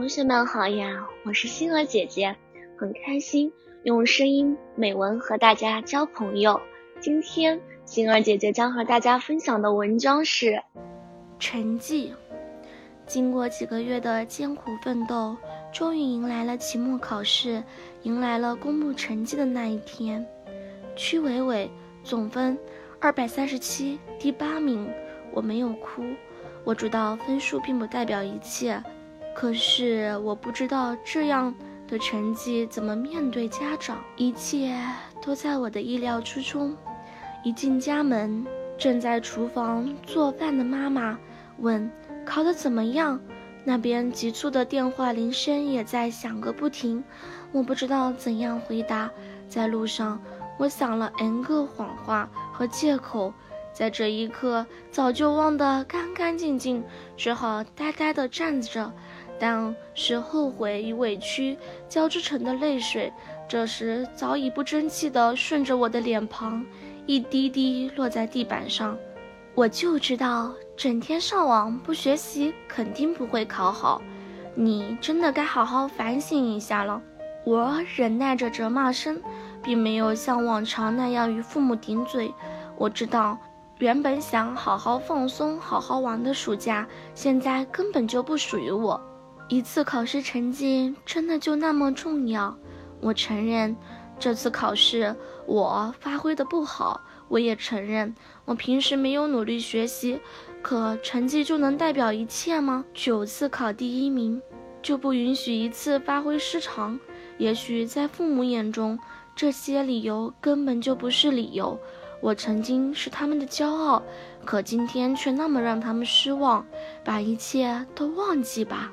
同学们好呀，我是星儿姐姐，很开心用声音美文和大家交朋友。今天星儿姐姐将和大家分享的文章是成绩。经过几个月的艰苦奋斗，终于迎来了期末考试，迎来了公布成绩的那一天。曲伟伟总分二百三十七，第八名。我没有哭，我知道分数并不代表一切。可是我不知道这样的成绩怎么面对家长，一切都在我的意料之中。一进家门，正在厨房做饭的妈妈问：“考得怎么样？”那边急促的电话铃声也在响个不停。我不知道怎样回答。在路上，我想了 n 个谎话和借口，在这一刻早就忘得干干净净，只好呆呆地站着。但是后悔与委屈交织成的泪水，这时早已不争气地顺着我的脸庞，一滴滴落在地板上。我就知道，整天上网不学习，肯定不会考好。你真的该好好反省一下了。我忍耐着责骂声，并没有像往常那样与父母顶嘴。我知道，原本想好好放松、好好玩的暑假，现在根本就不属于我。一次考试成绩真的就那么重要？我承认，这次考试我发挥的不好。我也承认，我平时没有努力学习。可成绩就能代表一切吗？九次考第一名，就不允许一次发挥失常？也许在父母眼中，这些理由根本就不是理由。我曾经是他们的骄傲，可今天却那么让他们失望。把一切都忘记吧。